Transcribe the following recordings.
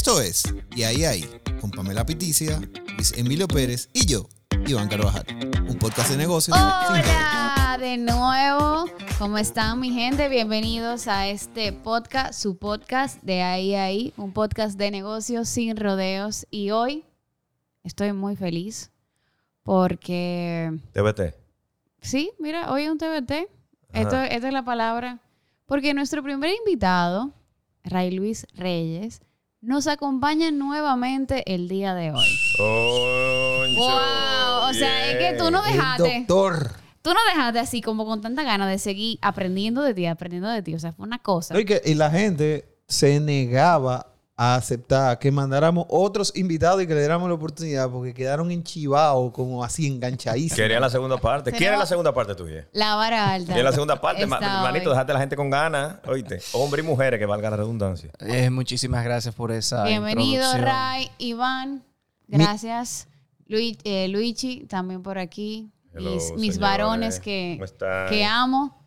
Esto es Y ahí ahí, con Pamela Piticia, Luis Emilio Pérez y yo, Iván Carvajal. Un podcast de negocios. sin Hola de nuevo, ¿cómo están mi gente? Bienvenidos a este podcast, su podcast de ahí ahí, un podcast de negocios sin rodeos. Y hoy estoy muy feliz porque, TBT. sí, mira, hoy es un TBT. Esto, esta es la palabra. Porque nuestro primer invitado, Ray Luis Reyes, nos acompaña nuevamente el día de hoy. Concho, ¡Wow! O sea, es que tú no El dejaste. doctor. Tú no dejaste así como con tanta ganas de seguir aprendiendo de ti, aprendiendo de ti. O sea, fue una cosa. No, y, que- y la gente se negaba a aceptar que mandáramos otros invitados y que le diéramos la oportunidad porque quedaron enchivados, como así enganchadísimos. Quería la segunda parte. ¿Quién es la segunda parte tuya? La vara alta. ¿Quién es la segunda parte? Ma- Manito, dejate a la gente con ganas. Oíste, hombres y mujeres, que valga la redundancia. Eh, muchísimas gracias por esa Bienvenido. Ray, Iván. Gracias. Lui- eh, Luigi, también por aquí. Hello, mis, mis varones que, que amo.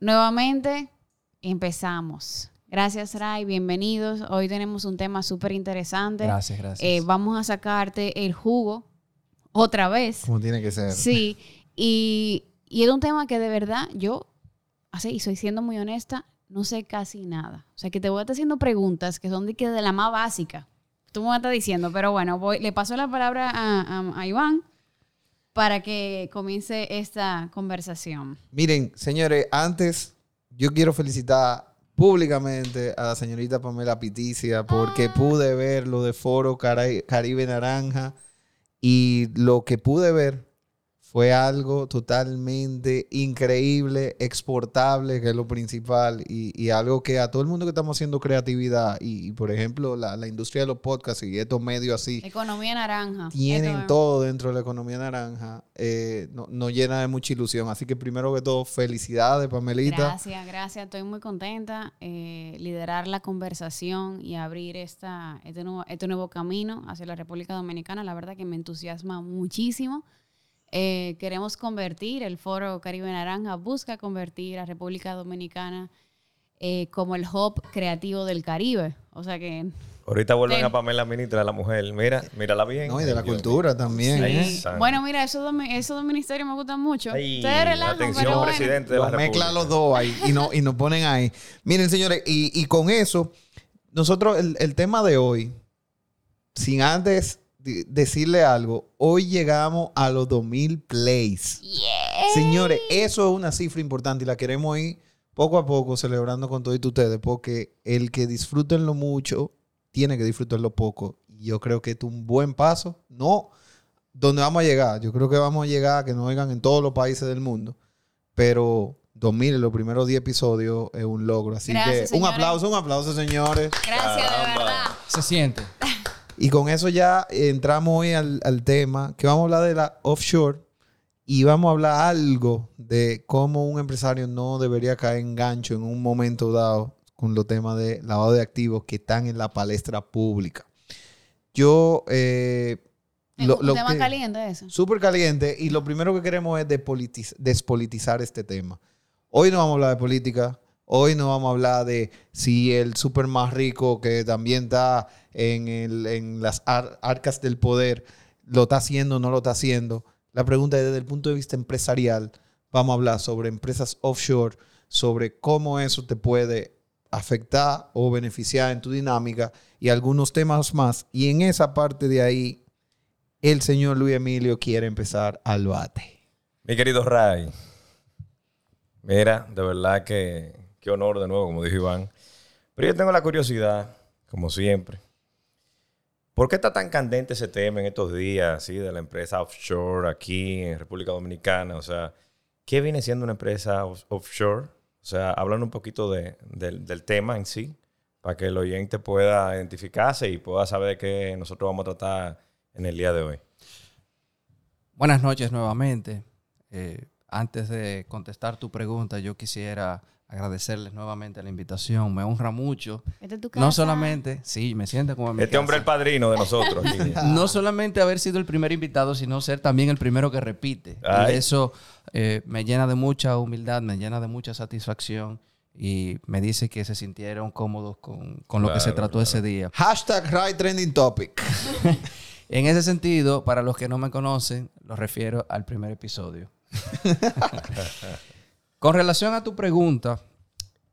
Nuevamente, empezamos. Gracias, Ray. Bienvenidos. Hoy tenemos un tema súper interesante. Gracias, gracias. Eh, vamos a sacarte el jugo otra vez. Como tiene que ser. Sí, y, y es un tema que de verdad yo, así, y soy siendo muy honesta, no sé casi nada. O sea, que te voy a estar haciendo preguntas que son de, que de la más básica. Tú me vas a estar diciendo, pero bueno, voy, le paso la palabra a, a- a Iván para que comience esta conversación. Miren, señores, antes yo quiero felicitar públicamente a la señorita Pamela Piticia porque Ah. pude ver lo de Foro Caribe Naranja y lo que pude ver fue algo totalmente increíble, exportable, que es lo principal, y, y algo que a todo el mundo que estamos haciendo creatividad, y, y, por ejemplo la, la industria de los podcasts y estos medios así, Economía naranja. tienen Esto todo dentro de la economía naranja, eh, no- nos llena de mucha ilusión. Así que primero que todo, felicidades, Pamelita. Gracias, gracias. Estoy muy contenta. eh, liderar la conversación y abrir esta, este, nuevo, este nuevo camino hacia la República Dominicana, la verdad que me entusiasma muchísimo. Eh, queremos convertir, el Foro Caribe Naranja busca convertir a República Dominicana eh, como el hub creativo del Caribe. O sea que... Ahorita vuelven Ten- a Pamela Ministra, la mujer. Mira, mírala bien. No, y de la Dios cultura también. ¿eh? Bueno, mira, esos dos, esos dos ministerios me gustan mucho. Ay, Ustedes relajan, atención, pero bueno. presidente de la Los mezcla los dos ahí y, no, y nos ponen ahí. Miren, señores, y, y con eso, nosotros, el, el tema de hoy, sin antes decirle algo, hoy llegamos a los 2000 plays. Señores, eso es una cifra importante y la queremos ir poco a poco celebrando con todos ustedes porque el que disfruten lo mucho tiene que disfrutarlo poco. Y yo creo que es un buen paso. No donde vamos a llegar. Yo creo que vamos a llegar a que nos oigan en todos los países del mundo. Pero 2000 en los primeros 10 episodios es un logro. Así Gracias, que un aplauso, un aplauso, señores. Gracias, de verdad. Se siente. Y con eso ya entramos hoy al, al tema que vamos a hablar de la offshore y vamos a hablar algo de cómo un empresario no debería caer en gancho en un momento dado con los temas de lavado de activos que están en la palestra pública. Yo... eh, Es lo- un lo tema que- caliente eso. Súper caliente y lo primero que queremos es despolitizar este tema. Hoy no vamos a hablar de política, hoy no vamos a hablar de si el súper más rico que también está en, las ar- arcas del poder lo está haciendo o no lo está haciendo. La pregunta es desde el punto de vista empresarial. Vamos a hablar sobre empresas offshore, sobre cómo eso te puede afectar o beneficiar en tu dinámica y algunos temas más. Y en esa parte de ahí el señor Luis Emilio quiere empezar al bate. Mi querido Ray, mira, de verdad que qué honor de nuevo, como dijo Iván. Pero yo tengo la curiosidad, como siempre. ¿Por qué está tan candente ese tema en estos días, así, de la empresa offshore aquí en República Dominicana? O sea, ¿qué viene siendo una empresa off- offshore? O sea, hablan un poquito de- del, tema en sí, para que el oyente pueda identificarse y pueda saber qué nosotros vamos a tratar en el día de hoy. Buenas noches nuevamente. Eh, antes de contestar tu pregunta, yo quisiera agradecerles nuevamente la invitación. Me honra mucho. Esta es tu casa. No solamente, sí, me siento como en mi Este hombre es el padrino de nosotros. No solamente haber sido el primer invitado, sino ser también el primero que repite. Ay. Y eso eh, me llena de mucha humildad, me llena de mucha satisfacción y me dice que se sintieron cómodos con, con lo que se trató claro. ese día. Hashtag Right Trending Topic. En ese sentido, para los que no me conocen, lo refiero al primer episodio. Con relación a tu pregunta,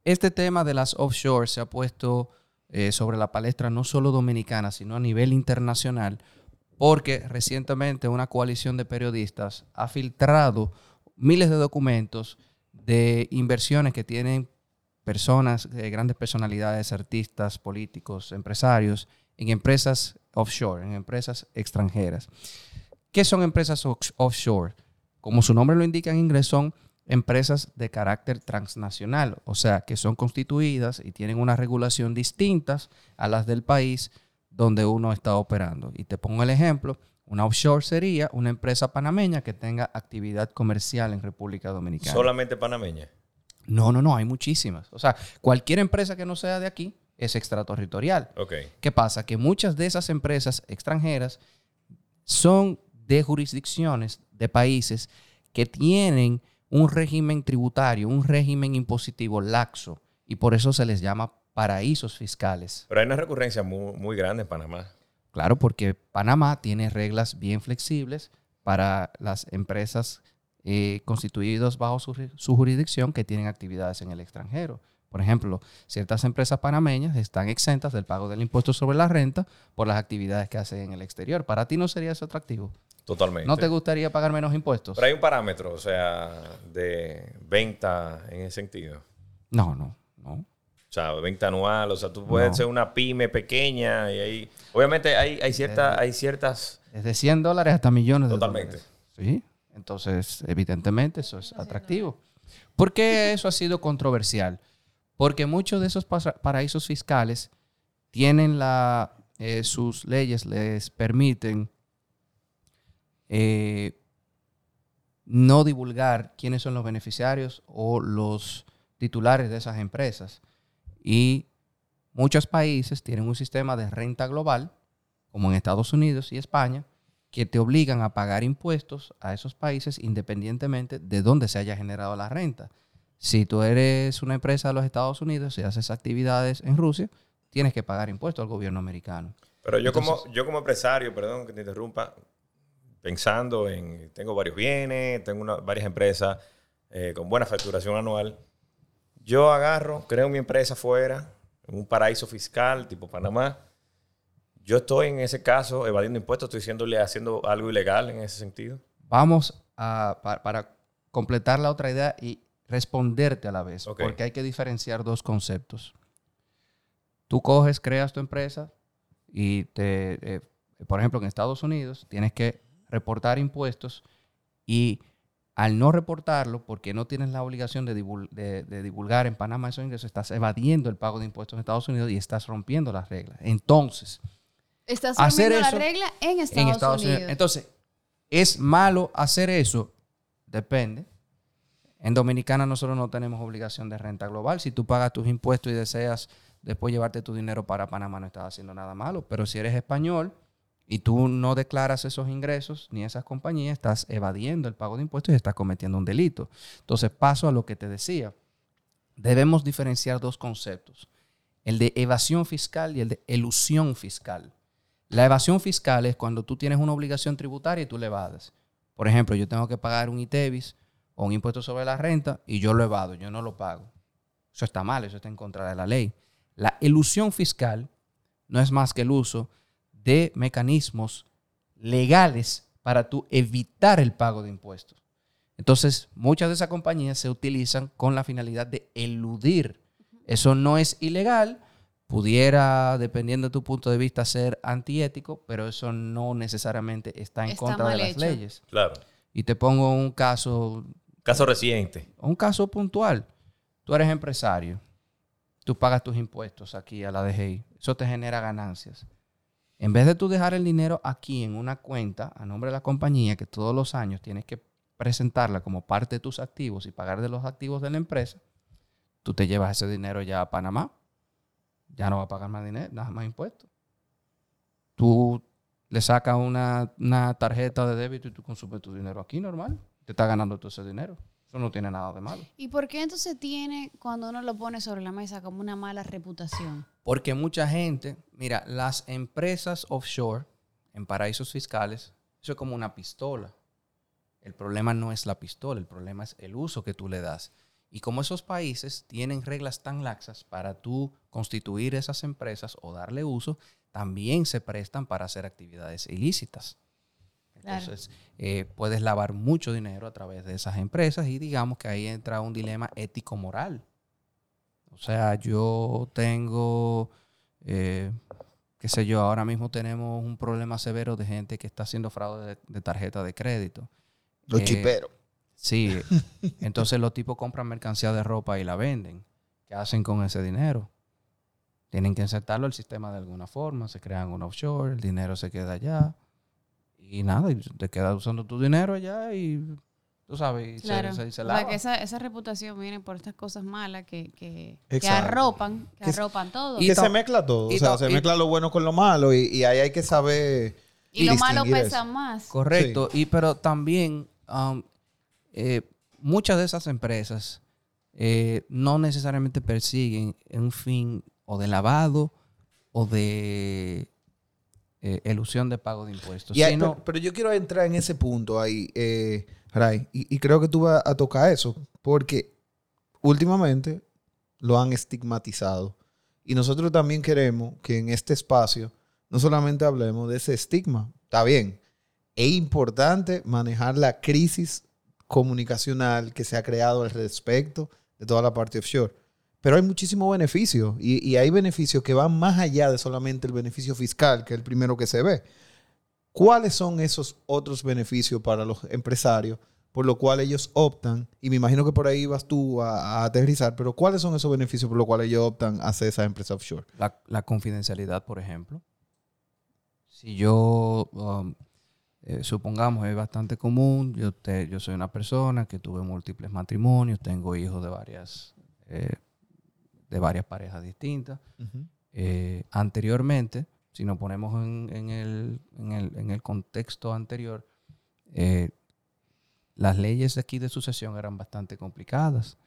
este tema de las offshore se ha puesto eh, sobre la palestra no solo dominicana, sino a nivel internacional, porque recientemente una coalición de periodistas ha filtrado miles de documentos de inversiones que tienen personas, eh, grandes personalidades, artistas, políticos, empresarios, en empresas offshore, en empresas extranjeras. ¿Qué son empresas offshore? Como su nombre lo indica en inglés, son empresas de carácter transnacional, o sea, que son constituidas y tienen una regulación distintas a las del país donde uno está operando. Y te pongo el ejemplo, una offshore sería una empresa panameña que tenga actividad comercial en República Dominicana. Solamente panameña. No, no, no, hay muchísimas. O sea, cualquier empresa que no sea de aquí es extraterritorial. Ok. ¿Qué pasa? Que muchas de esas empresas extranjeras son de jurisdicciones, de países que tienen un régimen tributario, un régimen impositivo laxo, y por eso se les llama paraísos fiscales. Pero hay una recurrencia muy, muy grande en Panamá. Claro, porque Panamá tiene reglas bien flexibles para las empresas eh, constituidas bajo su, su jurisdicción que tienen actividades en el extranjero. Por ejemplo, ciertas empresas panameñas están exentas del pago del impuesto sobre la renta por las actividades que hacen en el exterior. Para ti no sería eso atractivo. Totalmente. ¿No te gustaría pagar menos impuestos? Pero hay un parámetro, o sea, de venta en ese sentido. No, no, no. O sea, venta anual, o sea, tú puedes No. ser una pyme pequeña y ahí... Obviamente hay, hay, cierta, hay ciertas... Desde 100 dólares hasta millones de Totalmente. Sí. Entonces, evidentemente, eso es atractivo. ¿Por qué eso ha sido controversial? Porque muchos de esos paraísos fiscales tienen la, eh, sus leyes les permiten eh, no divulgar quiénes son los beneficiarios o los titulares de esas empresas. Y muchos países tienen un sistema de renta global, como en Estados Unidos y España, que te obligan a pagar impuestos a esos países independientemente de dónde se haya generado la renta. Si tú eres una empresa de los Estados Unidos y haces actividades en Rusia, tienes que pagar impuestos al gobierno americano. Pero yo, Entonces- como, yo como empresario, perdón que te interrumpa, pensando en... Tengo varios bienes, tengo una- varias empresas eh, con buena facturación anual. Yo agarro, creo mi empresa fuera, en un paraíso fiscal tipo Panamá. Yo estoy en ese caso evadiendo impuestos, estoy haciéndole, haciendo algo ilegal en ese sentido. Vamos a, pa- para completar la otra idea y responderte a la vez, porque hay que diferenciar dos conceptos. Tú coges, creas tu empresa y te, eh, por ejemplo, en Estados Unidos tienes que reportar impuestos y al no reportarlo, porque no tienes la obligación de, divul- de- de divulgar en Panamá esos ingresos, estás evadiendo el pago de impuestos en Estados Unidos y estás rompiendo las reglas. Entonces, Estás Hacer rompiendo la eso regla en Estados, en Estados Unidos. Unidos. Entonces, ¿es malo hacer eso? Depende. En Dominicana nosotros no tenemos obligación de renta global. Si tú pagas tus impuestos y deseas después llevarte tu dinero para Panamá, no estás haciendo nada malo. Pero si eres español y tú no declaras esos ingresos ni esas compañías, estás evadiendo el pago de impuestos y estás cometiendo un delito. Entonces, paso a lo que te decía. Debemos diferenciar dos conceptos. El de evasión fiscal y el de elusión fiscal. La evasión fiscal es cuando tú tienes una obligación tributaria y tú le evades. Por ejemplo, yo tengo que pagar un ITEVIS o un impuesto sobre la renta y yo lo evado, yo no lo pago. Eso está mal, eso está en contra de la ley. La elusión fiscal no es más que el uso de mecanismos legales para tú evitar el pago de impuestos. Entonces, muchas de esas compañías se utilizan con la finalidad de eludir. Eso no es ilegal, pudiera, dependiendo de tu punto de vista, ser antiético, pero eso no necesariamente está en Está contra de las hecho. leyes. Claro. Y te pongo un caso, Caso reciente. un caso puntual. Tú eres empresario, tú pagas tus impuestos aquí a la DGI, eso te genera ganancias. En vez de tú dejar el dinero aquí en una cuenta a nombre de la compañía, que todos los años tienes que presentarla como parte de tus activos y pagar de los activos de la empresa, tú te llevas ese dinero ya a Panamá, ya no va a pagar más dinero, nada más impuestos. Tú le sacas una, una tarjeta de débito y tú consumes tu dinero aquí normal, te está ganando todo ese dinero. Eso no tiene nada de malo. ¿Y por qué entonces tiene, cuando uno lo pone sobre la mesa, como una mala reputación? Porque mucha gente, mira, las empresas offshore en paraísos fiscales, eso es como una pistola. El problema no es la pistola, el problema es el uso que tú le das. Y como esos países tienen reglas tan laxas para tú constituir esas empresas o darle uso, también se prestan para hacer actividades ilícitas. Claro. Entonces, eh, puedes lavar mucho dinero a través de esas empresas y digamos que ahí entra un dilema ético-moral. O sea, yo tengo, eh, qué sé yo, ahora mismo tenemos un problema severo de gente que está haciendo fraude de, de tarjeta de crédito. Los Eh, chiperos. Sí, entonces los tipos compran mercancía de ropa y la venden. ¿Qué hacen con ese dinero? Tienen que insertarlo al sistema de alguna forma, se crean un offshore, el dinero se queda allá y nada, y te quedas usando tu dinero allá y tú sabes, y se- Claro. se, se o lava. sea, que esa, esa reputación viene por estas cosas malas que, que, arropan, que Que se- arropan todo. Y Y, se mezcla todo. y o sea, se y- mezcla lo bueno con lo malo y, y ahí hay que saber. lo malo pesa eso. más. Correcto, y pero también um, eh, muchas de esas empresas eh, no necesariamente persiguen un fin o de lavado o de eh, elusión de pago de impuestos, Y hay- sino pero, pero yo quiero entrar en ese punto ahí, eh, Ray, y, y creo que tú vas a tocar eso, porque últimamente lo han estigmatizado. Y nosotros también queremos que en este espacio no solamente hablemos de ese estigma, está bien, es importante manejar la crisis comunicacional que se ha creado al respecto de toda la parte offshore. Pero hay muchísimos beneficios y, hay beneficios que van más allá de solamente el beneficio fiscal, que es el primero que se ve. ¿Cuáles son esos otros beneficios para los empresarios por lo cual ellos optan? Y me imagino que por ahí vas tú a, a aterrizar, pero ¿cuáles son esos beneficios por los cuales ellos optan a hacer esa empresa offshore? la, la confidencialidad, por ejemplo. Si yo, um, eh, supongamos, es bastante común, yo, te- yo soy una persona que tuve múltiples matrimonios, tengo hijos de varias, eh, de varias parejas distintas. Eh, anteriormente, si nos ponemos en, en el, en, el, en el contexto anterior, eh, las leyes aquí de sucesión eran bastante complicadas.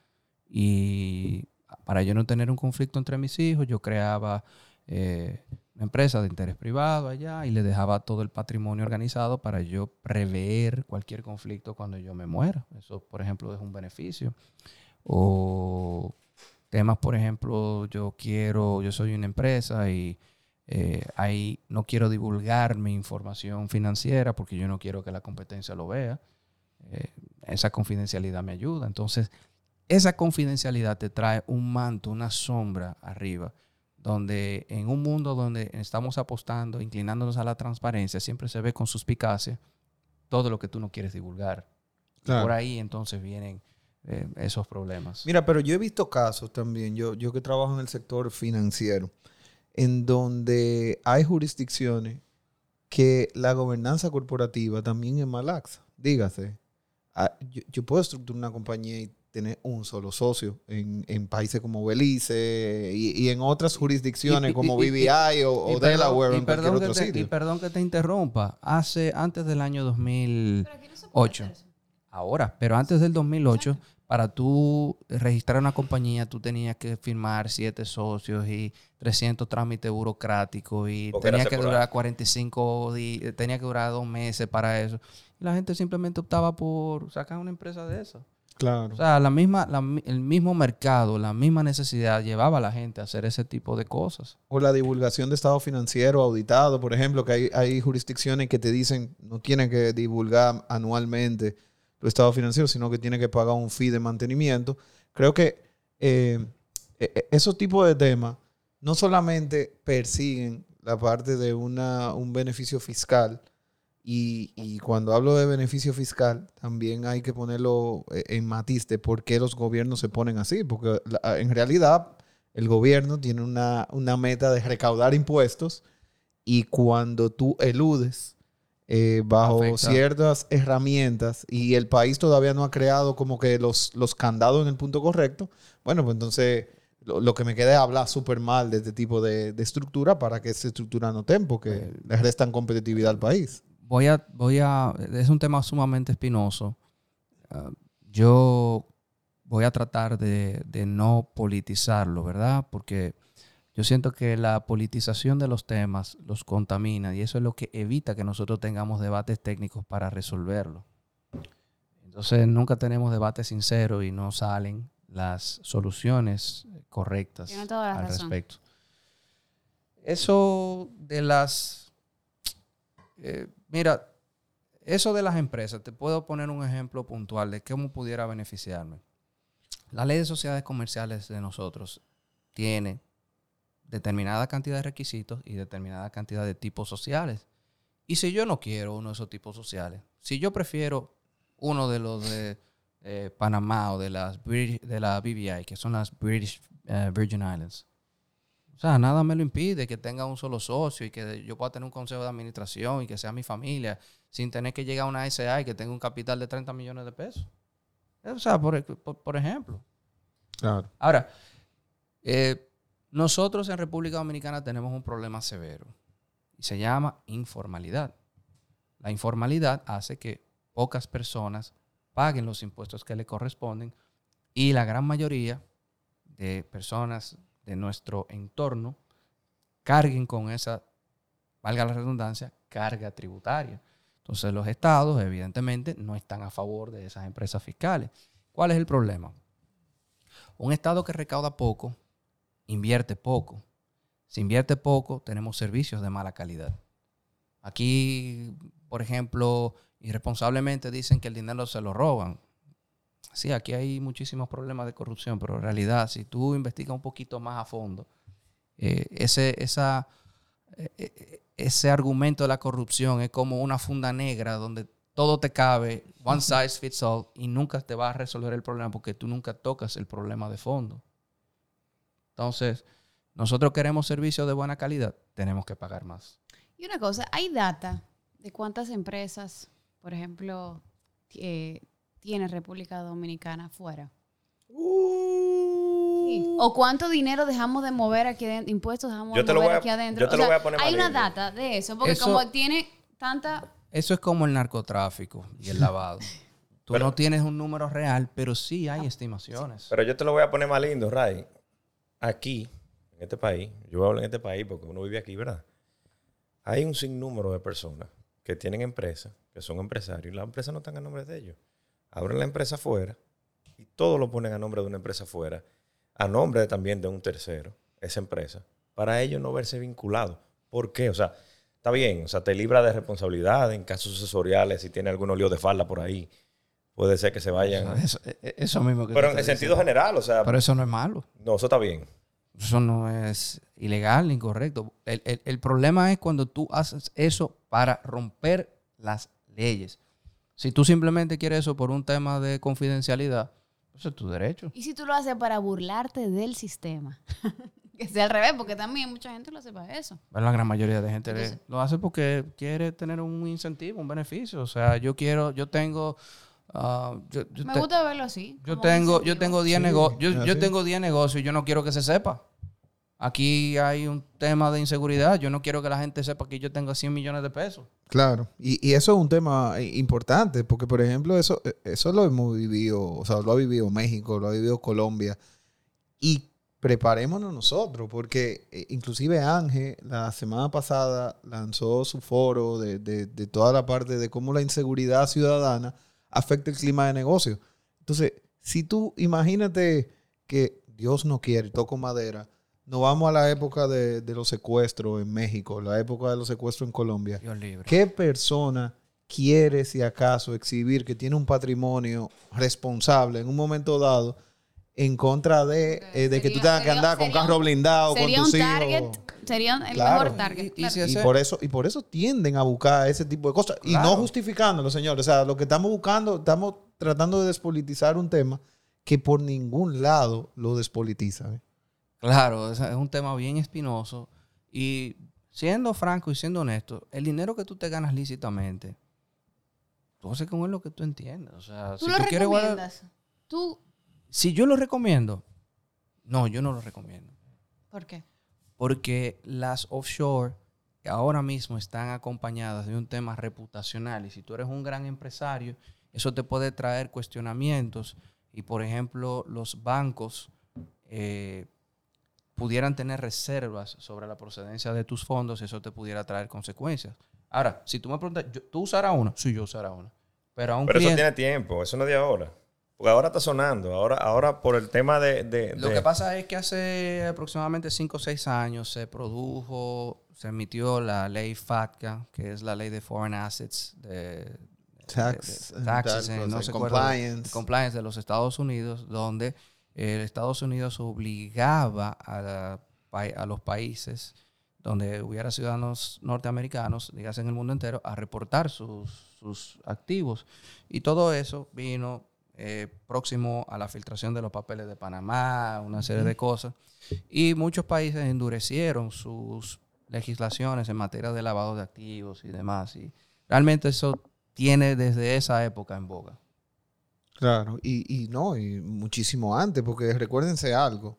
Y para yo no tener un conflicto entre mis hijos, yo creaba eh, una empresa de interés privado allá y le dejaba todo el patrimonio organizado para yo prever cualquier conflicto cuando yo me muera. Eso, por ejemplo, es un beneficio. O temas, por ejemplo, yo quiero, yo soy una empresa y eh, ahí no quiero divulgar mi información financiera porque yo no quiero que la competencia lo vea. Eh, esa confidencialidad me ayuda. Entonces, esa confidencialidad te trae un manto, una sombra arriba, donde en un mundo donde estamos apostando, inclinándonos a la transparencia, siempre se ve con suspicacia todo lo que tú no quieres divulgar. Claro. Por ahí entonces vienen eh, esos problemas. Mira, pero yo he visto casos también, yo, yo que trabajo en el sector financiero, en donde hay jurisdicciones que la gobernanza corporativa también es más laxa. Dígase, ah, yo, yo puedo estructurar una compañía y tener un solo socio en, en países como Belice y, y en otras jurisdicciones Y- y- como y- y- BVI o, o Y perdón- Delaware en cualquier perdón que otro te- sitio. Y perdón que te interrumpa. Hace, antes del año 2000, Ahora, pero antes del 2008, para tú registrar una compañía, tú tenías que firmar siete socios y 300 trámites burocráticos y Porque tenía que durar 45 días, tenía que durar dos meses para eso. Y la gente simplemente optaba por sacar una empresa de eso. Claro. O sea, la misma, la el mismo mercado, la misma necesidad llevaba a la gente a hacer ese tipo de cosas. O la divulgación de estado financiero auditado, por ejemplo, que hay, hay jurisdicciones que te dicen no tienen que divulgar anualmente tu estado financiero, sino que tiene que pagar un fee de mantenimiento. Creo que eh, e- e- esos tipos de temas no solamente persiguen la parte de un beneficio fiscal, y, cuando hablo de beneficio fiscal, también hay que ponerlo eh, en matiz de por qué los gobiernos se ponen así, porque en realidad el gobierno tiene una meta de recaudar impuestos y cuando tú eludes eh, bajo Afecta. ciertas herramientas y el país todavía no ha creado como que los, los candados en el punto correcto, bueno, pues entonces lo, lo que me queda es hablar súper mal de este tipo de, de estructura para que esa estructura no tenga, porque le restan competitividad al país. voy a, voy a, es un tema sumamente espinoso. Ah, yo voy a tratar de, de no politizarlo, ¿verdad? Porque yo siento que la politización de los temas los contamina y eso es lo que evita que nosotros tengamos debates técnicos para resolverlo. Entonces nunca tenemos debates sinceros y no salen las soluciones correctas Tiene toda la al razón. respecto. Eso de las... eh, mira, eso de las empresas, te puedo poner un ejemplo puntual de cómo pudiera beneficiarme. La ley de sociedades comerciales de nosotros tiene determinada cantidad de requisitos y determinada cantidad de tipos sociales. Y si yo no quiero uno de esos tipos sociales, si yo prefiero uno de los de eh, Panamá o de las de la BVI, que son las British eh, Virgin Islands, o sea, nada me lo impide que tenga un solo socio y que yo pueda tener un consejo de administración y que sea mi familia, sin tener que llegar a una SA y que tenga un capital de 30 millones de pesos. O sea, por, por- por ejemplo. Claro. Ahora, eh, nosotros en República Dominicana tenemos un problema severo y se llama informalidad. La informalidad hace que pocas personas paguen los impuestos que le corresponden y la gran mayoría de personas de nuestro entorno carguen con esa, valga la redundancia, carga tributaria. Entonces los estados evidentemente no están a favor de esas empresas fiscales. ¿Cuál es el problema? Un estado que recauda poco, invierte poco. Si invierte poco, tenemos servicios de mala calidad. Aquí, por ejemplo, irresponsablemente dicen que el dinero se lo roban. Sí, aquí hay muchísimos problemas de corrupción, pero en realidad, si tú investigas un poquito más a fondo, eh, ese, esa, eh, eh, ese argumento de la corrupción es como una funda negra donde todo te cabe, one size fits all, y nunca te va a resolver el problema porque tú nunca tocas el problema de fondo. Entonces, nosotros queremos servicios de buena calidad, tenemos que pagar más. Y una cosa, ¿hay data de cuántas empresas, por ejemplo, eh, tiene República Dominicana fuera? Sí. ¿O cuánto dinero dejamos de mover aquí adentro? Impuestos dejamos Yo de mover a- aquí adentro. yo te O lo sea, voy a poner Hay una data de eso, porque Eso- como tiene tanta... Eso es como el narcotráfico y el lavado. Tú Pero- no tienes un número real, pero sí hay estimaciones. Pero yo te lo voy a poner más lindo, Ray. Aquí, en este país, yo hablo en este país porque uno vive aquí, ¿verdad? Hay un sinnúmero de personas que tienen empresas, que son empresarios, y las empresas no están a nombre de ellos. Abren la empresa afuera y todo lo ponen a nombre de una empresa afuera, a nombre también de un tercero, esa empresa, para ellos no verse vinculados. ¿Por qué? O sea, está bien, o sea, te libra de responsabilidad en casos sucesoriales, si tiene algún lío de falda por ahí, puede ser que se vayan. Eso, e- eso mismo que Pero en el sentido diciendo. general, o sea, Pero eso no es malo. no, eso está bien. Eso no es ilegal ni incorrecto. El, el- el problema es cuando tú haces eso para romper las leyes. Si tú simplemente quieres eso por un tema de confidencialidad, eso es tu derecho. ¿Y si tú lo haces para burlarte del sistema? que sea al revés, porque también mucha gente lo hace para eso. Bueno, La gran mayoría de gente Entonces- lo hace porque quiere tener un incentivo, un beneficio. O sea, yo quiero, yo tengo, ah, yo, yo Me te- gusta verlo así. yo tengo, yo tengo 10 Sí, negocios, yo, yo tengo 10 negocios y yo no quiero que se sepa. Aquí hay un tema de inseguridad. Yo no quiero que la gente sepa que yo tengo 100 millones de pesos. Claro, y, y eso es un tema eh, importante, porque por ejemplo, eso, eh, eso lo hemos vivido, o sea, lo ha vivido México, lo ha vivido Colombia, y preparémonos nosotros, porque eh, inclusive Ángel la semana pasada lanzó su foro de, de- de toda la parte de cómo la inseguridad ciudadana afecta el clima de negocio. Entonces, si tú imagínate que Dios no quiere, toco madera, nos vamos a la época de, de los secuestros en México, la época de los secuestros en Colombia. Dios libre. ¿Qué persona quiere, si acaso, exhibir que tiene un patrimonio responsable en un momento dado en contra de, eh, de que tú Sería- tengas que andar con carro blindado, con tus un hijos? sería el Claro. mejor target. Y- y claro. si Y ese- por eso, y por eso tienden a buscar ese tipo de cosas. Y no justificándolo, señores. O sea, lo que estamos buscando, estamos tratando de despolitizar un tema que por ningún lado lo despolitiza. ¿eh? Claro, es un tema bien espinoso. Y siendo franco y siendo honesto, el dinero que tú te ganas lícitamente, tú haces con él lo que tú entiendas. O sea, ¿Tú si lo tú quieres guardar- recomiendas? ¿Tú? Si yo lo recomiendo, no, yo no lo recomiendo. ¿Por qué? Porque las offshore ahora mismo están acompañadas de un tema reputacional. Y si tú eres un gran empresario eso te puede traer cuestionamientos y, por ejemplo, los bancos eh, pudieran tener reservas sobre la procedencia de tus fondos, eso te pudiera traer consecuencias. Ahora, si tú me preguntas, yo- ¿tú usarás uno? Sí, yo usará uno. Pero a un Pero eso tiene tiempo, eso no es de ahora. Porque ahora está sonando, ahora, ahora por el tema de... de- Lo de- que pasa es que hace aproximadamente 5 o 6 años se produjo, se emitió la ley FATCA, que es la ley de Foreign Assets, de, Tax, de- taxes, eh, cosa, no se acuerda, compliance. compliance de los Estados Unidos, donde eh, Estados Unidos obligaba a, la pa- a los países donde hubiera ciudadanos norteamericanos, dígase en el mundo entero, a reportar sus, sus activos. Y todo eso vino eh, próximo a la filtración de los papeles de Panamá, una serie de cosas. Y muchos países endurecieron sus legislaciones en materia de lavado de activos y demás. Y realmente eso tiene desde esa época en boga. Claro, y, y no, y muchísimo antes, porque recuérdense algo.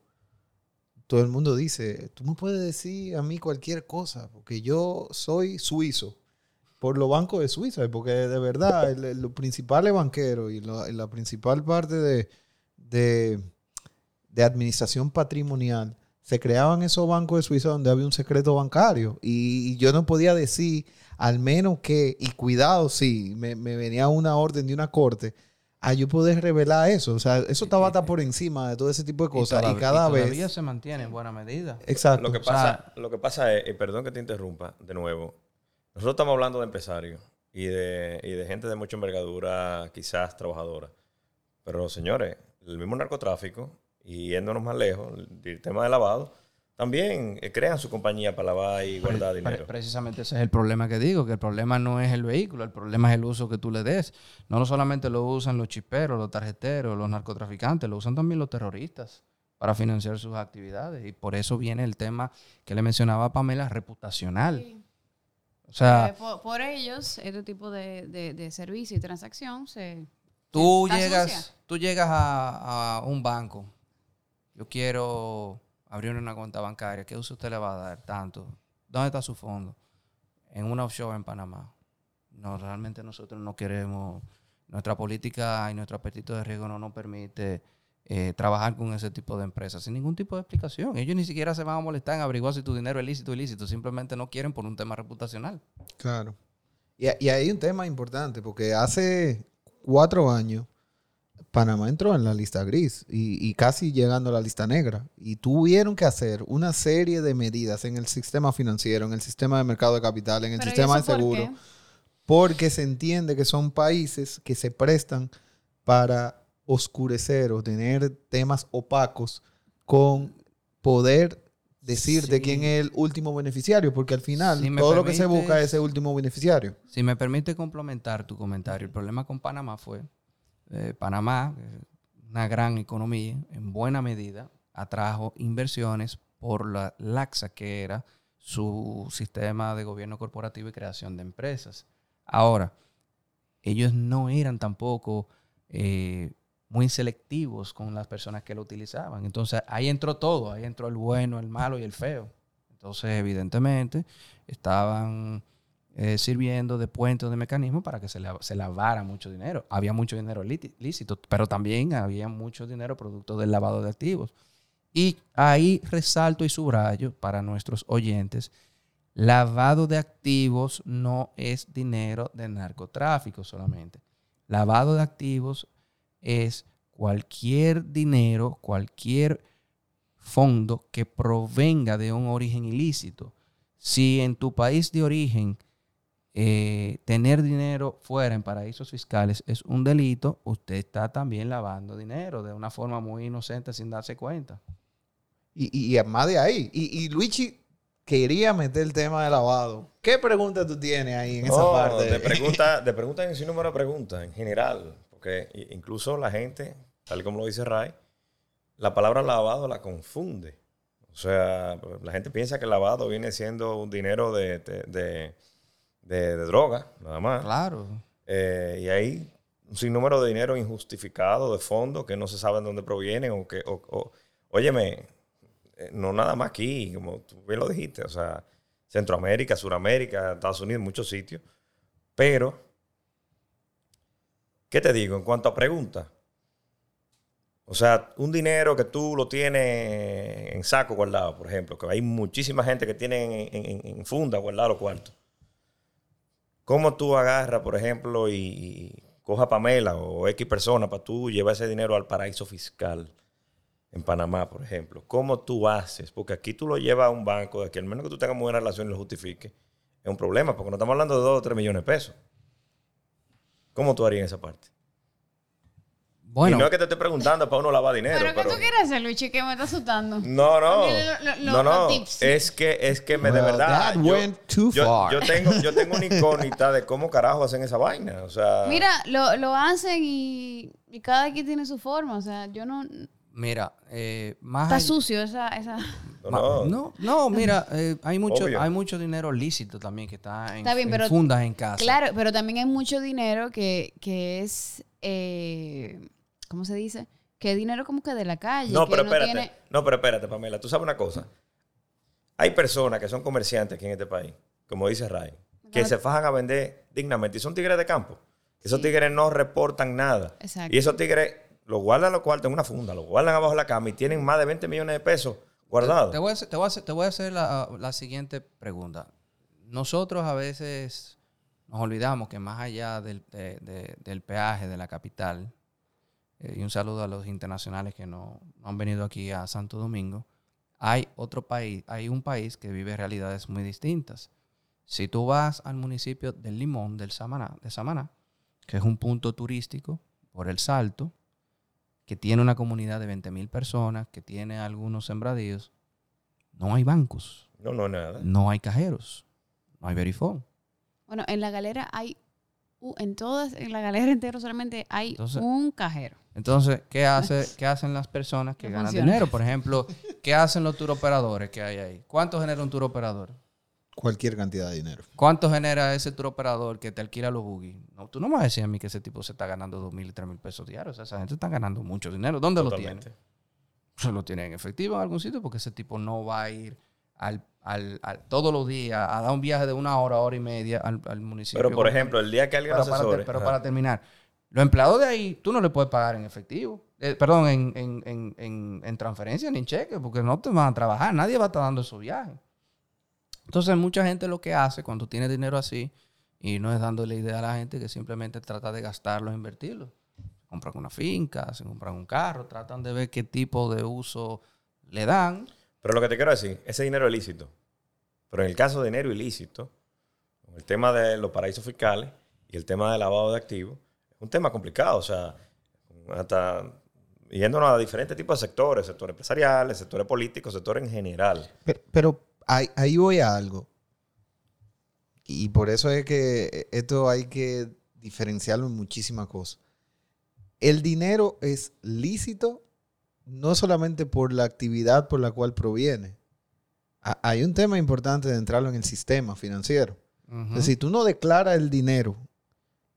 Todo el mundo dice, tú me puedes decir a mí cualquier cosa, porque yo soy suizo, por los bancos de Suiza, porque de verdad el- el- los principales banqueros y la, y la principal parte de, de, de administración patrimonial se creaban esos bancos de Suiza donde había un secreto bancario. Y, y yo no podía decir, al menos que, y cuidado, sí, me, me venía una orden de una corte, a yo poder revelar eso. O sea, eso estaba hasta por encima de todo ese tipo de cosas. Y, cada todavía vez... se mantiene en buena medida. Exacto. Lo que O sea- pasa, lo que pasa es, y perdón que te interrumpa de nuevo, nosotros estamos hablando de empresarios y de, y de gente de mucha envergadura, quizás trabajadora. Pero señores, el mismo narcotráfico, y yéndonos más lejos, el, tema de lavado, también eh, crean su compañía para lavar y guardar Pre- dinero. Precisamente ese es el problema que digo, que el problema no es el vehículo, el problema es el uso que tú le des. No solamente lo usan los chiperos, los tarjeteros, los narcotraficantes, lo usan también los terroristas para financiar sus actividades. Y por eso viene el tema que le mencionaba a Pamela, reputacional. Sí. O sea, Eh, por, por ellos, este tipo de, de, de servicio y transacción se... Tú llegas, sucia. tú llegas a, a un banco. Yo quiero abrir una cuenta bancaria. ¿Qué uso usted le va a dar? Tanto. ¿Dónde está su fondo? En una offshore en Panamá. No, realmente nosotros no queremos. Nuestra política y nuestro apetito de riesgo no nos permite eh, trabajar con ese tipo de empresas sin ningún tipo de explicación. Ellos ni siquiera se van a molestar en averiguar si tu dinero es lícito o ilícito. Simplemente no quieren por un tema reputacional. Claro. Y, y hay un tema importante, porque hace cuatro años Panamá entró en la lista gris y, y casi llegando a la lista negra. Y tuvieron que hacer una serie de medidas en el sistema financiero, en el sistema de mercado de capital, en el Pero ¿y sistema de por seguro, porque se entiende que son países que se prestan para oscurecer o tener temas opacos con poder decir de quién es el último beneficiario, porque al final Si todo lo que se busca es ese último beneficiario. Si me permite complementar tu comentario, el problema con Panamá fue, eh, Panamá, una gran economía, en buena medida, atrajo inversiones por la laxa que era su sistema de gobierno corporativo y creación de empresas. Ahora, ellos no eran tampoco eh, muy selectivos con las personas que lo utilizaban. Entonces, ahí entró todo, ahí entró el bueno, el malo y el feo. Entonces, evidentemente, estaban eh, sirviendo de puente o de mecanismo para que se, la- se lavara mucho dinero. Había mucho dinero lícito, pero también había mucho dinero producto del lavado de activos. Y ahí resalto y subrayo para nuestros oyentes, lavado de activos no es dinero de narcotráfico solamente. Lavado de activos es cualquier dinero, cualquier fondo que provenga de un origen ilícito. Si en tu país de origen eh, tener dinero fuera en paraísos fiscales es un delito, usted está también lavando dinero de una forma muy inocente sin darse cuenta. Y, y, y más de ahí. Y, y Luigi quería meter el tema de lavado. ¿Qué pregunta tú tienes ahí en esa No, parte? De preguntas de preguntas en sin número de preguntas, en general. Porque incluso la gente, tal como lo dice Ray, la palabra lavado la confunde. O sea, la gente piensa que el lavado viene siendo un dinero de, de, de- de- de droga, nada más. Claro. Eh, y hay un sinnúmero de dinero injustificado, de fondos, que no se saben dónde provienen. O que, o- o- óyeme, eh, no nada más aquí, como tú bien lo dijiste, o sea, Centroamérica, Suramérica, Estados Unidos, muchos sitios. Pero ¿Qué te digo? En cuanto a preguntas. O sea, un dinero que tú lo tienes en saco guardado, por ejemplo, que hay muchísima gente que tiene en, funda guardado los cuartos. ¿Cómo tú agarras, por ejemplo, y, y coja Pamela o X persona para tú llevar ese dinero al paraíso fiscal en Panamá, por ejemplo? ¿Cómo tú haces? Porque aquí tú lo llevas a un banco, de que al menos que tú tengas muy buena relación y lo justifiques, es un problema, porque no estamos hablando de 2 o 3 millones de pesos. ¿Cómo tú harías esa parte? Bueno, y no es que te esté preguntando para uno lavar dinero, ¿Pero pero... qué tú quieres hacer, Luchi? Que me está asustando. No, no. Dile lo- lo- no, no. Es que, es que me de verdad. that yo, went too yo- far. yo tengo, yo tengo una incógnita de cómo carajo hacen esa vaina. O sea. Mira, lo, lo hacen y, y cada quien tiene su forma. O sea, yo no... mira, eh, más Está allá- sucio esa... esa... no, no. No, no, mira, eh, hay mucho, Obvio. hay mucho dinero lícito también que está en, Está bien, en pero- fundas en casa. Claro, pero también hay mucho dinero que, que es... eh, ¿Cómo se dice? Que es dinero como que de la calle. No, que pero espérate. tiene- No, pero espérate, Pamela. Tú sabes una cosa. Hay personas que son comerciantes aquí en este país, como dice Ray, que se fajan a vender dignamente. Y son tigres de campo. Esos Sí. tigres no reportan nada. Exacto. Y esos tigres los guardan los cuartos en una funda, los guardan abajo de la cama y tienen más de 20 millones de pesos guardados. Te voy a hacer, te voy a hacer, voy a hacer la, la siguiente pregunta. Nosotros a veces nos olvidamos que más allá del, de- de- del peaje de la capital, eh, y un saludo a los internacionales que no, no han venido aquí a Santo Domingo, hay otro país, hay un país que vive realidades muy distintas. Si tú vas al municipio del Limón, del Samaná, de Samaná, que es un punto turístico por el Salto, que tiene una comunidad de 20 mil personas, que tiene algunos sembradíos, no hay bancos, No, no, nada. no hay cajeros, no hay verifone. Bueno, en la galera hay... u- en todas, en la galera entera solamente hay Entonces- un cajero. Entonces, ¿qué, hace, ¿qué hacen las personas que No ganan funciona. dinero? Por ejemplo, ¿qué hacen los turoperadores que hay ahí? ¿Cuánto genera un turoperador? Cualquier cantidad de dinero. ¿Cuánto genera ese turoperador que te alquila los buggy? No, tú no me vas a decir a mí que ese tipo se está ganando dos mil y tres mil pesos diarios. O sea, esa gente está ganando mucho dinero. ¿Dónde lo Totalmente. tiene? Se lo tiene en efectivo en algún sitio porque ese tipo no va a ir al, al- al- todos los días a dar un viaje de una hora, hora y media al, al municipio. Pero, por ejemplo, el día que alguien Pero, para, asesore... pero Ajá. para terminar, los empleados de ahí, tú no le puedes pagar en efectivo. Eh, perdón, en, en, en, en, en transferencia ni en cheque, porque no te van a trabajar. Nadie va a estar dando su viaje. Entonces, mucha gente lo que hace cuando tiene dinero así, y no es dándole idea a la gente que simplemente trata de gastarlo e invertirlo. Compran una finca, se compran un carro, tratan de ver qué tipo de uso le dan. Pero lo que te quiero decir, ese dinero es lícito. Pero en el caso de dinero ilícito, con el tema de los paraísos fiscales y el tema del lavado de activos, es un tema complicado. O sea, hasta yéndonos a diferentes tipos de sectores, sectores empresariales, sectores políticos, sectores en general. Pero, pero ahí, ahí voy a algo. Y por eso es que esto hay que diferenciarlo en muchísimas cosas. El dinero es lícito no solamente por la actividad por la cual proviene. Ha- Hay un tema importante de entrarlo en el sistema financiero. Decir, tú no declaras el dinero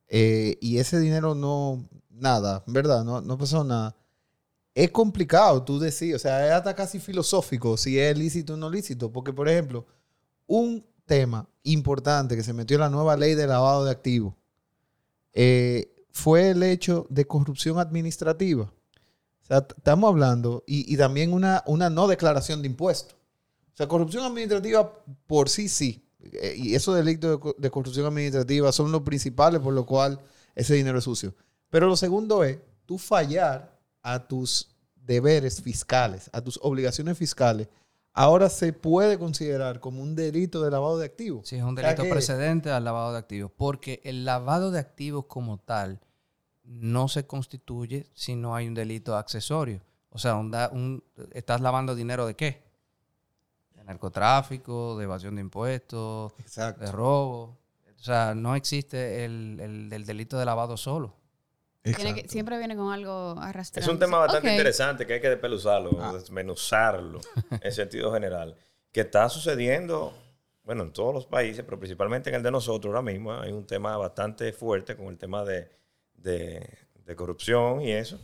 eh, y ese dinero no, nada, ¿verdad? No, no pasó nada. Es complicado tú decir, o sea, es hasta casi filosófico si es lícito o no lícito, porque, por ejemplo, un tema importante que se metió en la nueva ley de lavado de activos eh, fue el hecho de corrupción administrativa. O sea, estamos hablando, y, también una, una no declaración de impuestos. O sea, corrupción administrativa por sí sí. Eh, y esos delitos de, de corrupción administrativa son los principales por lo cual ese dinero es sucio. Pero lo segundo es tú fallar a tus deberes fiscales, a tus obligaciones fiscales. Ahora se puede considerar como un delito de lavado de activos. Sí, es un O sea delito que- precedente al lavado de activos, porque el lavado de activos como tal no se constituye si no hay un delito accesorio. O sea, un da- un- estás lavando dinero de qué? De narcotráfico, de evasión de impuestos, Exacto. de robo. O sea, no existe el, el- el delito de lavado solo. Tiene que- siempre viene con algo arrastrado. Es un tema bastante Ok. interesante que hay que despeluzarlo, Ah. desmenuzarlo en sentido general. Que está sucediendo, bueno, en todos los países, pero principalmente en el de nosotros ahora mismo. Hay un tema bastante fuerte con el tema de, de- de corrupción y eso.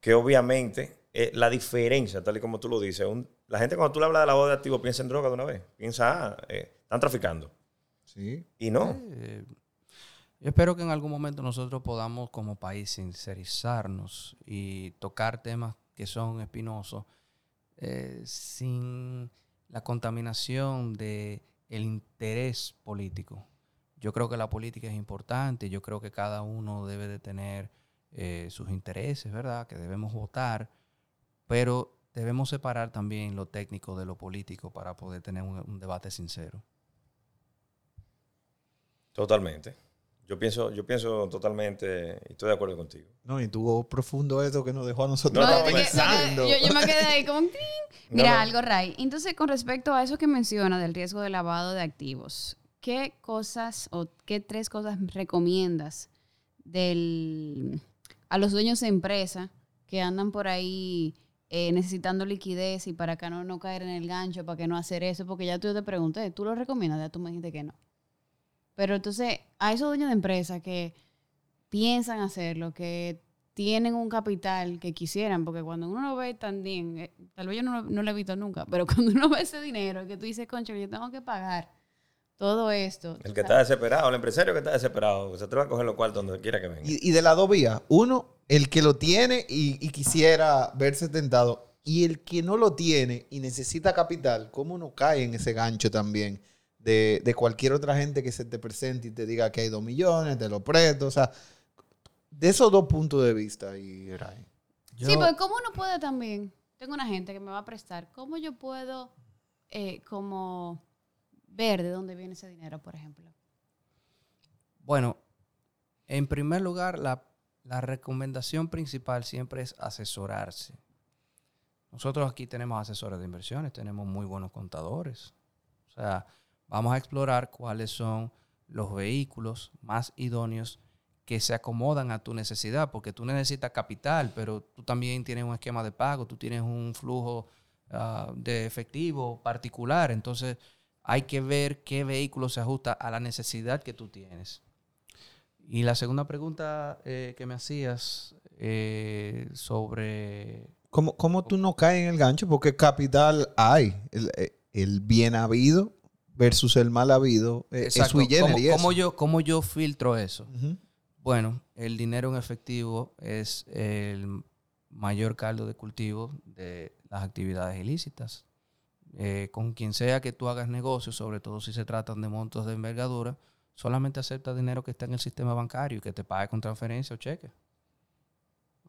Que obviamente eh, la diferencia, tal y como tú lo dices, un- la gente cuando tú le hablas de lavado de activos piensa en droga de una vez. Piensa, ah, eh, están traficando. Sí. Y no. Eh, Yo espero que en algún momento nosotros podamos como país sincerizarnos y tocar temas que son espinosos eh, sin la contaminación de el interés político. Yo creo que la política es importante, yo creo que cada uno debe de tener eh, sus intereses, ¿verdad? Que debemos votar, pero debemos separar también lo técnico de lo político para poder tener un, un debate sincero. Totalmente. Yo pienso, yo pienso totalmente, y estoy de acuerdo contigo. No, y tuvo profundo eso que nos dejó a nosotros No, no, de que- pensando. yo, yo me quedé ahí como... No, Mira, no. algo, Ray. Entonces, con respecto a eso que menciona del riesgo de lavado de activos, ¿qué cosas o qué tres cosas recomiendas del, a los dueños de empresa que andan por ahí eh, necesitando liquidez y para que no, no caer en el gancho, para que no hacer eso? Porque ya tú te pregunté, ¿tú lo recomiendas? Ya tú me dijiste que no. Pero entonces, a esos dueños de empresa que piensan hacerlo, que tienen un capital que quisieran, porque cuando uno lo ve también, eh, tal vez yo no, lo- no lo he visto nunca, pero cuando uno ve ese dinero que tú dices, concho, yo tengo que pagar todo esto. El que está desesperado, el empresario que está desesperado, se atreve a coger los cuartos donde quiera que venga. Y, y de las dos vías. Uno, el que lo tiene y, y quisiera verse tentado. Y el que no lo tiene y necesita capital, ¿cómo uno cae en ese gancho también? De, de cualquier otra gente que se te presente y te diga que hay dos millones, te lo presto. O sea, de esos dos puntos de vista. Y, Ray. Sí, porque ¿cómo uno puede también? Tengo una gente que me va a prestar. ¿Cómo yo puedo eh, como ver de dónde viene ese dinero, por ejemplo? Bueno, en primer lugar, la, la recomendación principal siempre es asesorarse. Nosotros aquí tenemos asesores de inversiones, tenemos muy buenos contadores. O sea, vamos a explorar cuáles son los vehículos más idóneos que se acomodan a tu necesidad, porque tú necesitas capital, pero tú también tienes un esquema de pago, tú tienes un flujo ah, de efectivo particular, entonces hay que ver qué vehículo se ajusta a la necesidad que tú tienes. Y la segunda pregunta eh, que me hacías eh, sobre... ¿Cómo, ¿Cómo tú no caes en el gancho? Porque capital hay. El, eh, el bien habido versus el mal habido eh, es sui ¿cómo, cómo yo, ¿Cómo yo filtro eso? Bueno, el dinero en efectivo es el mayor caldo de cultivo de las actividades ilícitas. Eh, con quien sea que tú hagas negocios, sobre todo si se tratan de montos de envergadura, solamente acepta dinero que está en el sistema bancario y que te pague con transferencia o cheque.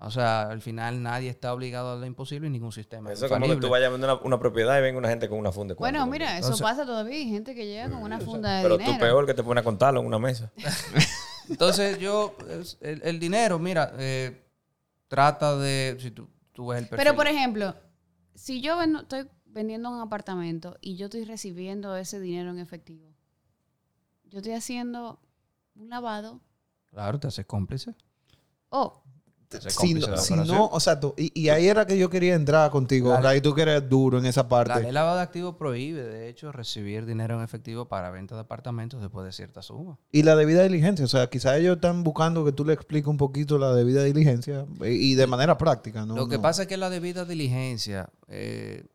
O sea, al final nadie está obligado a lo imposible y ningún sistema. Eso es como que tú vayas a vender una, una propiedad y venga una gente con una funda de Bueno, mira, eso Entonces- pasa todavía. Hay gente que llega con una funda de Pero dinero. tú peor que te pone a contarlo en una mesa. Entonces yo, el, el dinero, mira, eh, trata de, si tú, tú ves el perfil. Pero, por ejemplo, si yo vendo- estoy vendiendo un apartamento y yo estoy recibiendo ese dinero en efectivo, yo estoy haciendo un lavado. Claro, te haces cómplice. Oh, Si no, si no, o sea, tú- y, y ahí era que yo quería entrar contigo. Ray, tú que eres duro en esa parte. La ley lavado de activos prohíbe, de hecho, recibir dinero en efectivo para venta de apartamentos después de cierta suma. Y la debida diligencia, o sea, quizás ellos están buscando que tú le expliques un poquito la debida diligencia y de manera práctica, ¿no? Lo que no. pasa es que la debida diligencia eh,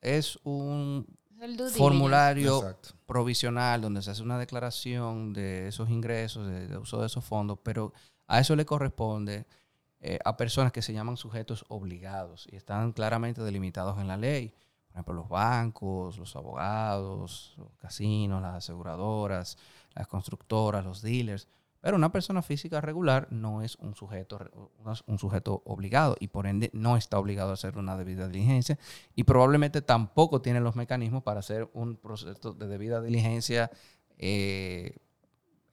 es un el formulario Exacto. provisional donde se hace una declaración de esos ingresos, de, de uso de esos fondos, pero a eso le corresponde eh, a personas que se llaman sujetos obligados y están claramente delimitados en la ley. Por ejemplo, los bancos, los abogados, los casinos, las aseguradoras, las constructoras, los dealers. Pero una persona física regular no es un sujeto, no es un sujeto obligado y por ende no está obligado a hacer una debida diligencia y probablemente tampoco tiene los mecanismos para hacer un proceso de debida diligencia eh,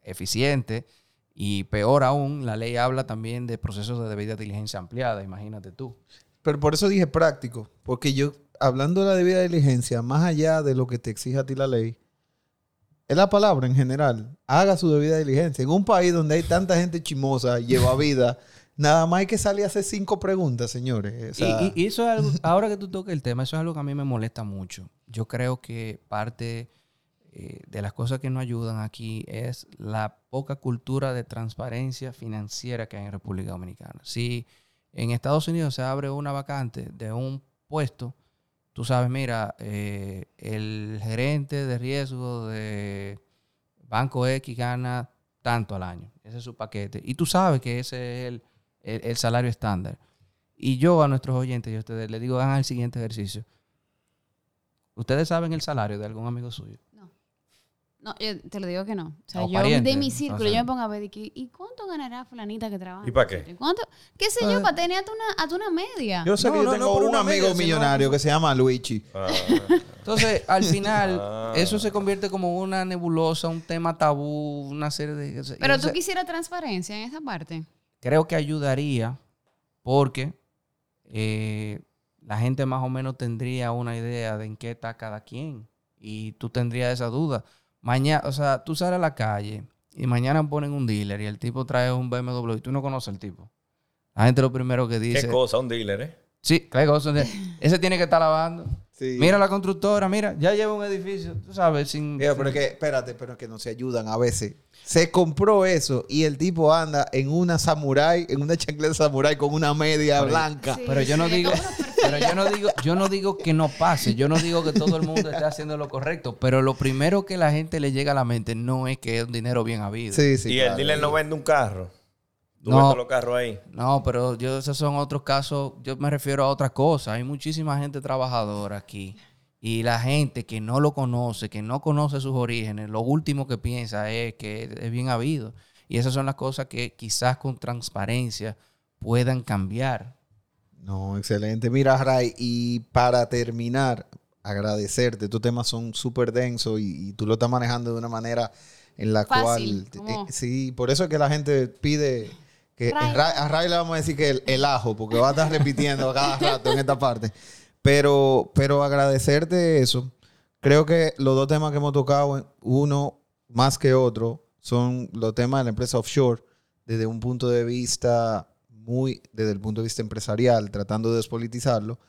eficiente. Y peor aún, la ley habla también de procesos de debida diligencia ampliada, imagínate tú. Pero por eso dije práctico, porque yo, hablando de la debida diligencia, más allá de lo que te exige a ti la ley, es la palabra en general. Haga su debida diligencia. En un país donde hay tanta gente chimosa, lleva vida, nada más hay que salir a hacer cinco preguntas, señores. O sea, y, y- y eso es algo, ahora que tú toques el tema, eso es algo que a mí me molesta mucho. Yo creo que parte eh, de las cosas que nos ayudan aquí es la poca cultura de transparencia financiera que hay en República Dominicana. Si en Estados Unidos se abre una vacante de un puesto, tú sabes, mira, eh, el gerente de riesgo de Banco X gana tanto al año. Ese es su paquete. Y tú sabes que ese es el, el- el salario estándar. Y yo a nuestros oyentes y a ustedes les digo, hagan el siguiente ejercicio. ¿Ustedes saben el salario de algún amigo suyo? No, yo te lo digo que no. O sea, O yo pariente, de mi círculo, yo me pongo a ver ¿y cuánto ganará fulanita que trabaja? ¿Y para qué? ¿Cuánto? ¿Qué sé yo? Para tener hasta una, hasta una media. Yo sé No, que yo no, tengo un amigo media, sino- millonario que se llama Luigi. Ah, Entonces, al final, Ah. eso se convierte como una nebulosa, un tema tabú, una serie de... Pero tú quisieras transparencia en esa parte. creo que ayudaría porque eh, la gente más o menos tendría una idea de en qué está cada quien y tú tendrías esa duda. Mañana, o sea, tú sales a la calle y mañana ponen un dealer y el tipo trae un BMW y tú no conoces al tipo. La gente lo primero que dice, Qué cosa, un dealer, ¿eh? sí, qué cosa, ese tiene que estar lavando. Sí. Mira la constructora, mira, ya lleva un edificio, tú sabes, sin... Mira, pero es que, espérate, pero es que no se ayudan a veces. Se compró eso y el tipo anda en una samurai, en una chancleta samurai con una media blanca. Sí, Pero yo no digo. pero yo no digo, yo no digo que no pase, yo no digo que todo el mundo esté haciendo lo correcto, pero lo primero que la gente le llega a la mente no es que es un dinero bien habido. Sí, sí. y claro. el dealer no vende un carro. Tú No. los carros ahí. No, pero yo esos son otros casos, yo me refiero a otra cosa. Hay muchísima gente trabajadora aquí y la gente que no lo conoce, que no conoce sus orígenes, lo último que piensa es que es bien habido. Y esas son las cosas que quizás con transparencia puedan cambiar. No, excelente. Mira, Ray, y para terminar, agradecerte. Tus temas son súper densos y, y tú lo estás manejando de una manera en la Fácil, cual... eh, sí, por eso es que la gente pide que Ray. Ray- a Ray le vamos a decir que el, el ajo, porque va a estar repitiendo cada rato en esta parte. Pero, pero agradecerte eso. Creo que los dos temas que hemos tocado, uno más que otro, son los temas de la empresa offshore desde un punto de vista muy, desde el punto de vista empresarial, tratando de despolitizarlo.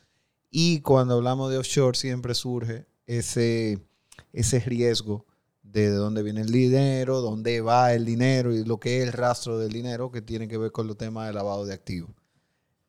Y cuando hablamos de offshore siempre surge ese, ese riesgo de, de dónde viene el dinero, dónde va el dinero y lo que es el rastro del dinero que tiene que ver con los temas de lavado de activos.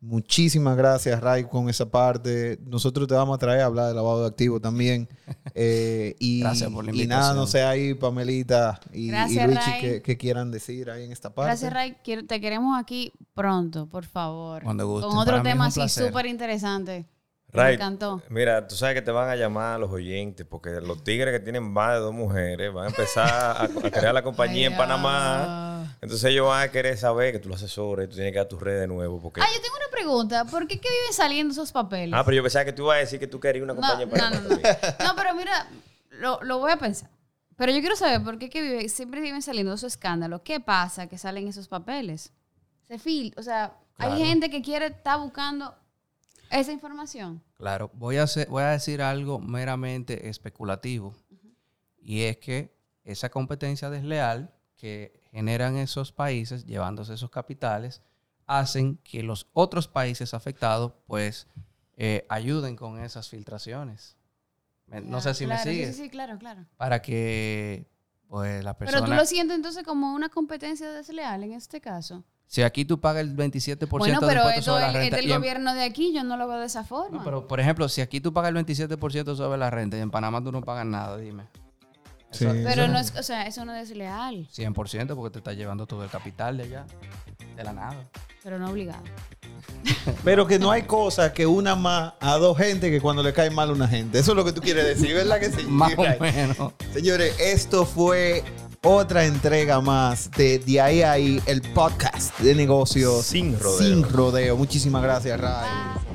Muchísimas gracias, Ray, con esa parte. Nosotros te vamos a traer a hablar de lavado de activos también. Eh, y, Gracias por la y nada, no invitación. sé ahí, Pamelita y, y Gracias, Richie, Ray. que, que quieran decir ahí en esta parte. Gracias, Ray. Quiero- te queremos aquí pronto, por favor. Cuando gusten. Con otro Para tema así súper interesante. Me encantó. Mira, tú sabes que te van a llamar los oyentes porque los tigres que tienen más de dos mujeres van a empezar a, a crear la compañía Ay, en Panamá. ah. Entonces ellos van a querer saber que tú lo asesores, tú tienes que dar tus redes de nuevo. Porque... Ah, yo tengo una pregunta. ¿Por qué que viven saliendo esos papeles? Ah, pero yo pensaba que tú ibas a decir que tú querías una no, compañía en no, Panamá. no, no. también. No, pero mira, lo, lo voy a pensar. Pero yo quiero saber por qué que vive, siempre viven saliendo esos escándalos. ¿Qué pasa que salen esos papeles? Se fil, o sea, Claro. hay gente que quiere estar buscando esa información. Claro, voy a, hacer- voy a decir algo meramente especulativo. Y es que esa competencia desleal que generan esos países, llevándose esos capitales, hacen que los otros países afectados, pues, eh, ayuden con esas filtraciones. Me- no sé si Claro, me sigues. Sí, sí, claro, claro. Para que, pues, la persona... Pero tú lo sientes entonces como una competencia desleal en este caso. Si aquí tú pagas el 27% Bueno, de pero impuestos esto sobre la es, es renta... del y en- gobierno de aquí, yo no lo veo de esa forma. No, pero, por ejemplo, si aquí tú pagas el 27% sobre la renta y en Panamá tú no pagas nada, dime. Sí. Eso- Pero eso no es, o sea, eso no es desleal, 100% porque te está llevando todo el capital de allá, de la nada. pero no obligado. Pero que no hay cosa que una más a dos gente que cuando le cae mal a una gente. Eso es lo que tú quieres decir, ¿verdad que sí? Más o menos. Señores, esto fue otra entrega más de De ahí a ahí, el podcast de negocios Sin rodeo. Sin rodeo. Muchísimas gracias, Ray.